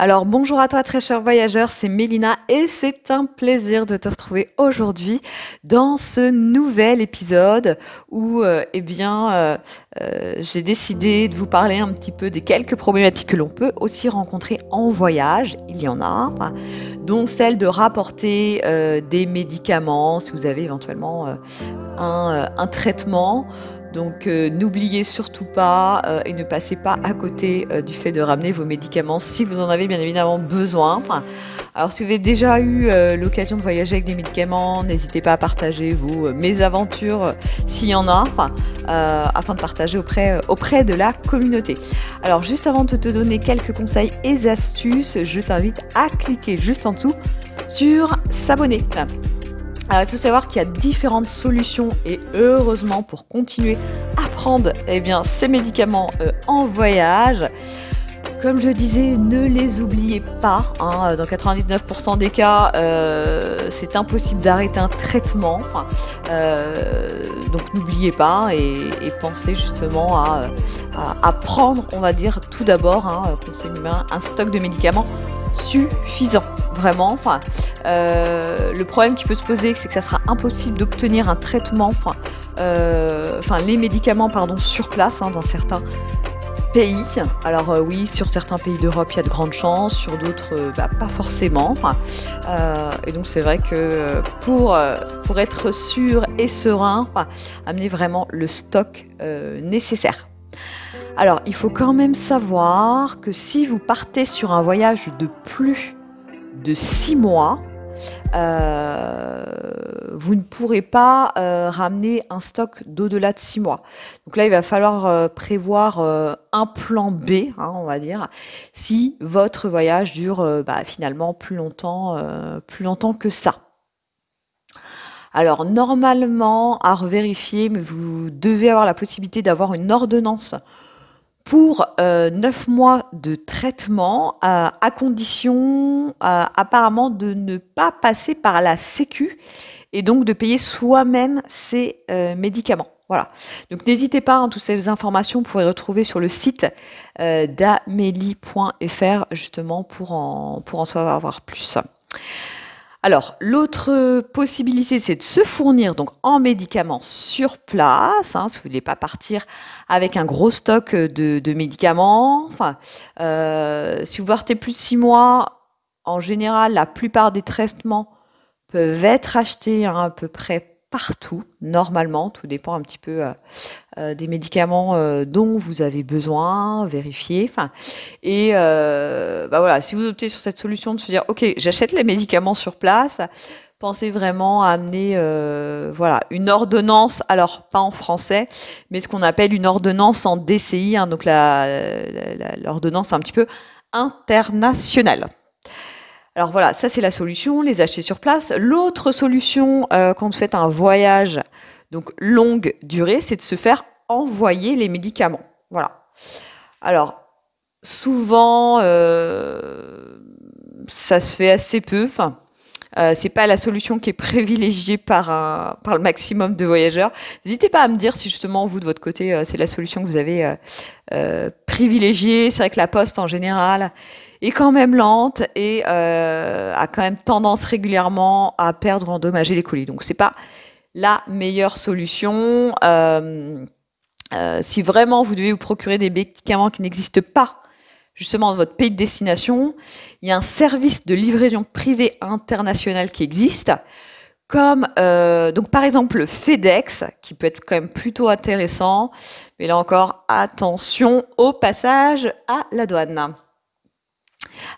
Alors bonjour à toi très cher voyageur, c'est Mélina et c'est un plaisir de te retrouver aujourd'hui dans ce nouvel épisode où euh, eh bien euh, euh, j'ai décidé de vous parler un petit peu des quelques problématiques que l'on peut aussi rencontrer en voyage, il y en a, dont celle de rapporter des médicaments si vous avez éventuellement un traitement donc euh, n'oubliez surtout pas euh, et ne passez pas à côté euh, du fait de ramener vos médicaments si vous en avez bien évidemment besoin. alors si vous avez déjà eu l'occasion de voyager avec des médicaments, n'hésitez pas à partager vos mésaventures s'il y en a, afin de partager auprès, auprès de la communauté. Alors juste avant de te donner quelques conseils et astuces, je t'invite à cliquer juste en dessous sur s'abonner. Alors, il faut savoir qu'il y a différentes solutions et heureusement pour continuer à prendre eh bien, ces médicaments euh, en voyage. Comme je disais, ne les oubliez pas. Hein. dans 99% des cas, euh, c'est impossible d'arrêter un traitement. Euh, donc n'oubliez pas et, pensez justement à, prendre, on va dire, tout d'abord, hein, conseil un, un stock de médicaments suffisant vraiment. Euh, le problème qui peut se poser, c'est que ça sera impossible d'obtenir un traitement, enfin, euh, les médicaments, pardon, sur place hein, dans certains pays. Alors euh, oui, sur certains pays d'Europe, il y a de grandes chances, sur d'autres, bah, pas forcément. et donc c'est vrai que pour, pour être sûr et serein, amener vraiment le stock nécessaire. Alors, il faut quand même savoir que si vous partez sur un voyage de plus de six mois, euh, vous ne pourrez pas euh, ramener un stock d'au-delà de six mois. Donc là, il va falloir euh, prévoir un plan B, hein, on va dire, si votre voyage dure bah, finalement plus longtemps, plus longtemps que ça. Alors normalement, à revérifier, mais vous devez avoir la possibilité d'avoir une ordonnance pour euh, 9 mois de traitement à condition euh, apparemment de ne pas passer par la sécu et donc de payer soi-même ces euh, médicaments. Voilà. Donc n'hésitez pas, hein, toutes ces informations, vous pourrez retrouver sur le site euh, d'amélie.fr justement pour pour en savoir plus. Alors, l'autre possibilité, c'est de se fournir donc en médicaments sur place, hein, si vous voulez pas partir avec un gros stock de, médicaments. Enfin, euh, si vous partez plus de six mois, en général, la plupart des traitements peuvent être achetés à peu près partout, normalement, tout dépend un petit peu euh, euh, des médicaments euh, dont vous avez besoin, vérifier. Enfin, et bah voilà, si vous optez sur cette solution de se dire, ok, j'achète les médicaments sur place, pensez vraiment à amener, voilà, une ordonnance. Alors pas en français, mais ce qu'on appelle une ordonnance en DCI, hein, donc l'ordonnance un petit peu internationale. Alors voilà, ça c'est la solution, les acheter sur place. L'autre solution euh, quand vous faites un voyage donc longue durée, c'est de se faire envoyer les médicaments. Voilà. Alors souvent euh, ça se fait assez peu. Euh, c'est pas la solution qui est privilégiée par un, par le maximum de voyageurs. N'hésitez pas à me dire si justement vous de votre côté euh, c'est la solution que vous avez euh, privilégiée. C'est vrai que la poste en général est quand même lente et a quand même tendance régulièrement à perdre, endommager les colis. Donc c'est pas la meilleure solution. Si vraiment vous devez vous procurer des médicaments qui n'existent pas justement dans votre pays de destination, il y a un service de livraison privée international qui existe, comme euh, donc par exemple FedEx, qui peut être quand même plutôt intéressant, mais là encore attention au passage à la douane.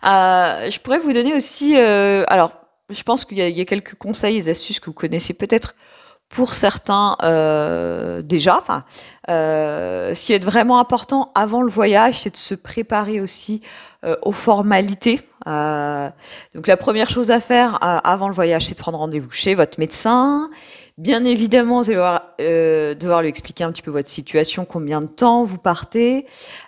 Euh, je pourrais vous donner aussi, euh, alors je pense qu'il y, a quelques conseils et astuces que vous connaissez peut-être pour certains euh, déjà. Enfin, euh, ce qui est vraiment important avant le voyage, c'est de se préparer aussi euh, aux formalités. Euh, donc la première chose à faire avant le voyage, c'est de prendre rendez-vous chez votre médecin Bien évidemment, vous allez devoir, euh, devoir lui expliquer un petit peu votre situation, combien de temps vous partez,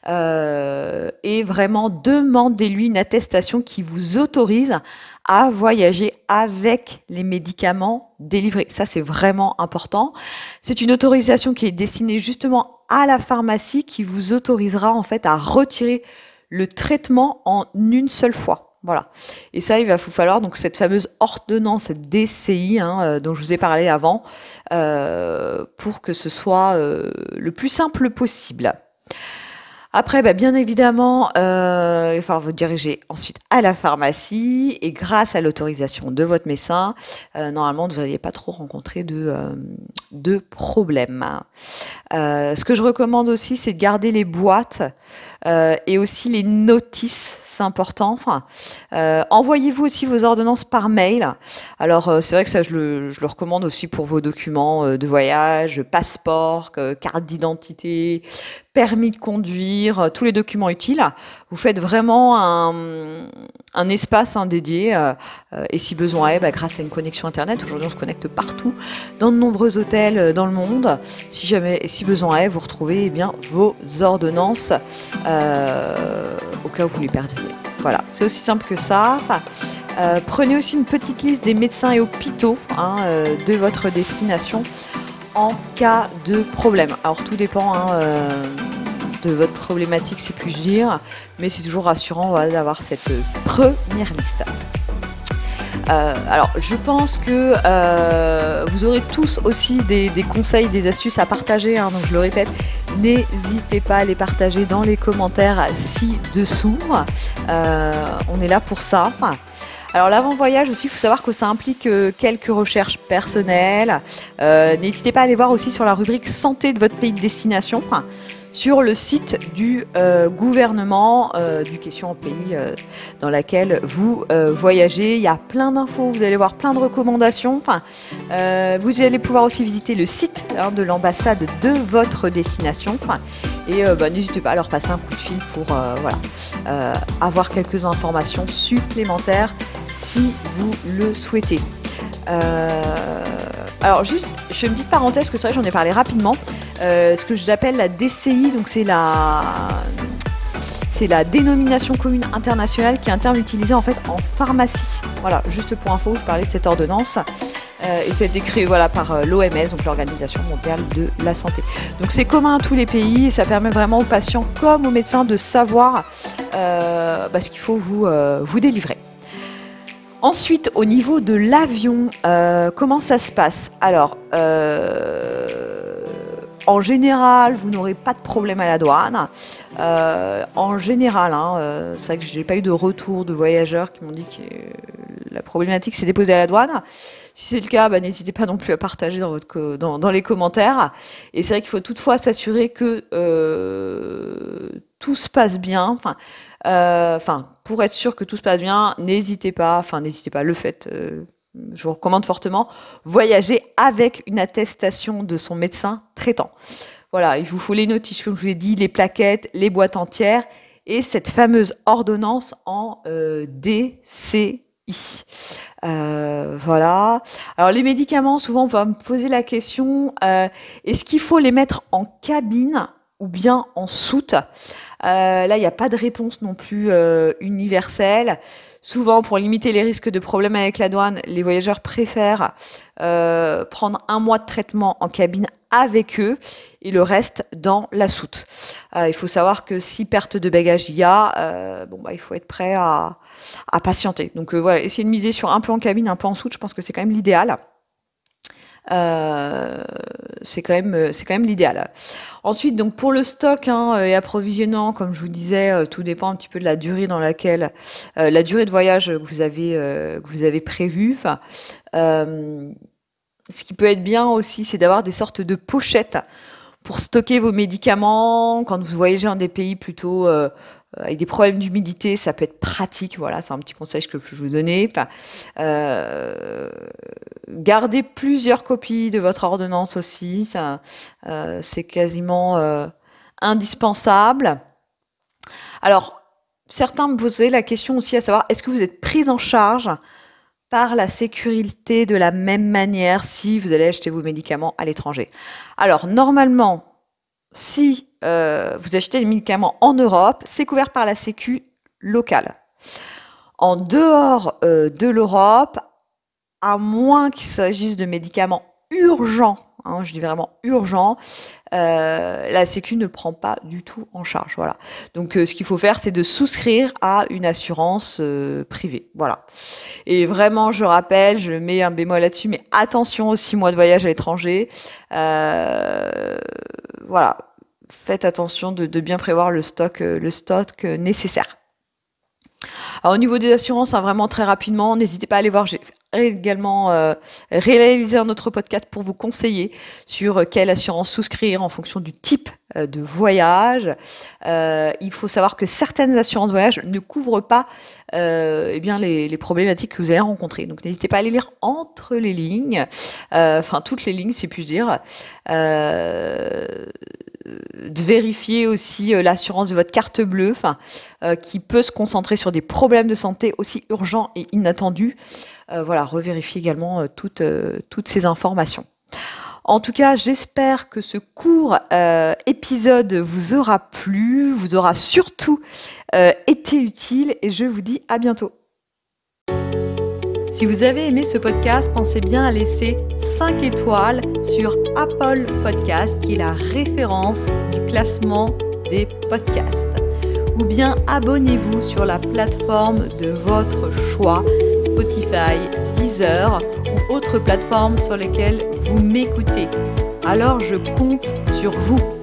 euh, et vraiment demandez-lui une attestation qui vous autorise à voyager avec les médicaments délivrés. Ça, c'est vraiment important. C'est une autorisation qui est destinée justement à la pharmacie qui vous autorisera en fait à retirer le traitement en une seule fois. Voilà. Et ça, il va vous falloir donc cette fameuse ordonnance DCI hein, euh, dont je vous ai parlé avant, euh, pour que ce soit euh, le plus simple possible. Après, bah, bien évidemment, euh, il va falloir vous diriger ensuite à la pharmacie et grâce à l'autorisation de votre médecin, normalement, vous n'allez pas trop rencontrer de, de problèmes. Euh, ce que je recommande aussi, c'est de garder les boîtes euh, et aussi les notices, c'est important. Euh, envoyez-vous aussi vos ordonnances par mail. Alors euh, c'est vrai que ça, je le, je le, recommande aussi pour vos documents de voyage, passeport, carte d'identité, permis de conduire, tous les documents utiles. Vous faites vraiment un, espace dédié et si besoin est, bah, grâce à une connexion internet, aujourd'hui on se connecte partout, dans de nombreux hôtels dans le monde. Si jamais, si besoin est, vous retrouvez eh bien vos ordonnances euh, au cas où vous les perdiez. Voilà, c'est aussi simple que ça. Euh, prenez aussi une petite liste des médecins et hôpitaux hein, euh, de votre destination en cas de problème. Alors tout dépend hein, de votre problématique, si puis-je dire, mais c'est toujours rassurant d'avoir cette première liste. Euh, alors, je pense que euh, vous aurez tous aussi des, conseils, des astuces à partager. Hein, donc, je le répète, n'hésitez pas à les partager dans les commentaires ci-dessous. Euh, on est là pour ça. Alors l'avant-voyage aussi, il faut savoir que ça implique quelques recherches personnelles. N'hésitez pas à aller voir aussi sur la rubrique santé de votre pays de destination sur le site du euh, gouvernement euh, du question pays euh, dans laquelle vous voyagez. Il y a plein d'infos, vous allez voir plein de recommandations. Vous allez pouvoir aussi visiter le site hein, de l'ambassade de votre destination. Et bah, n'hésitez pas à leur passer un coup de fil pour avoir quelques informations supplémentaires si vous le souhaitez. alors juste, je fais une petite parenthèse que c'est vrai j'en ai parlé rapidement. Euh, ce que j'appelle la DCI, donc c'est la c'est la dénomination commune internationale qui est un terme utilisé en fait en pharmacie. Voilà, juste pour info, je parlais de cette ordonnance. Euh, et c'est décrit voilà, par euh, l'OMS, donc l'Organisation mondiale de la santé. Donc c'est commun à tous les pays et ça permet vraiment aux patients comme aux médecins de savoir bah, ce qu'il faut vous, vous délivrer. Ensuite, au niveau de l'avion, comment ça se passe? Alors, en général, vous n'aurez pas de problème à la douane. Euh, en général, hein, euh, c'est vrai que j'ai pas eu de retour de voyageurs qui m'ont dit que la problématique s'est déposée à la douane. Si c'est le cas, bah, n'hésitez pas non plus à partager dans, votre dans, les commentaires. Et c'est vrai qu'il faut toutefois s'assurer que euh, tout se passe bien. Enfin, euh, enfin, pour être sûr que tout se passe bien, n'hésitez pas. Enfin, n'hésitez pas. Le fait euh, je vous recommande fortement, voyager avec une attestation de son médecin Voilà, il vous faut les notices, comme je vous l'ai dit, les plaquettes, les boîtes entières et cette fameuse ordonnance en euh, DCI. Euh, voilà. Alors les médicaments, souvent on va me poser la question, euh, est-ce qu'il faut les mettre en cabine ou bien en soute? Là, il n'y a pas de réponse non plus universelle. Souvent, pour limiter les risques de problèmes avec la douane, les voyageurs préfèrent prendre un mois de traitement en cabine avec eux et le reste dans la soute. Euh, il faut savoir que si perte de bagages il y a, euh, bon bah il faut être prêt à, patienter. Donc euh, voilà, essayer de miser sur un peu en cabine, un peu en soute, je pense que c'est quand même l'idéal. Euh, c'est quand même c'est quand même l'idéal. Ensuite, donc pour le stock hein, et approvisionnement, comme je vous disais, tout dépend un petit peu de la durée dans laquelle la durée de voyage que vous avez que vous avez prévu. Enfin, ce qui peut être bien aussi, c'est d'avoir des sortes de pochettes pour stocker vos médicaments quand vous voyagez dans des pays plutôt euh, avec des problèmes d'humidité, ça peut être pratique. Voilà, c'est un petit conseil que je vous donner. Euh, gardez plusieurs copies de votre ordonnance aussi. Euh, c'est quasiment euh, indispensable. Alors, certains me posaient la question aussi à savoir est-ce que vous êtes prise en charge par la sécurité de la même manière si vous allez acheter vos médicaments à l'étranger. Alors normalement, si euh, vous achetez les médicaments en Europe, c'est couvert par la Sécu locale. En dehors euh, de l'Europe, à moins qu'il s'agisse de médicaments urgents Hein, je dis vraiment urgent, euh, la Sécu ne prend pas du tout en charge. Voilà. Donc euh, ce qu'il faut faire, c'est de souscrire à une assurance euh, privée. Voilà. Et vraiment, je rappelle, je mets un bémol là-dessus, mais attention aux six mois de voyage à l'étranger. voilà. Faites attention de, de, bien prévoir le stock, le stock nécessaire. Alors, au niveau des assurances, hein, vraiment très rapidement, n'hésitez pas à aller voir. J'ai également euh, réalisé un autre podcast pour vous conseiller sur quelle assurance souscrire en fonction du type euh, de voyage. Euh, il faut savoir que certaines assurances voyage ne couvrent pas eh bien les, les, problématiques que vous allez rencontrer. Donc n'hésitez pas à les lire entre les lignes, enfin toutes les lignes si puis dire de vérifier aussi euh, l'assurance de votre carte bleue, euh, qui peut se concentrer sur des problèmes de santé aussi urgents et inattendus. Euh, voilà, revérifier également toutes, toutes ces informations. En tout cas, j'espère que ce court épisode vous aura plu, vous aura surtout été utile et je vous dis à bientôt. Si vous avez aimé ce podcast, pensez bien à laisser 5 étoiles sur Apple Podcast, qui est la référence du classement des podcasts. Ou bien abonnez-vous sur la plateforme de votre choix, Spotify, Deezer ou autres plateformes sur lesquelles vous m'écoutez. Alors je compte sur vous.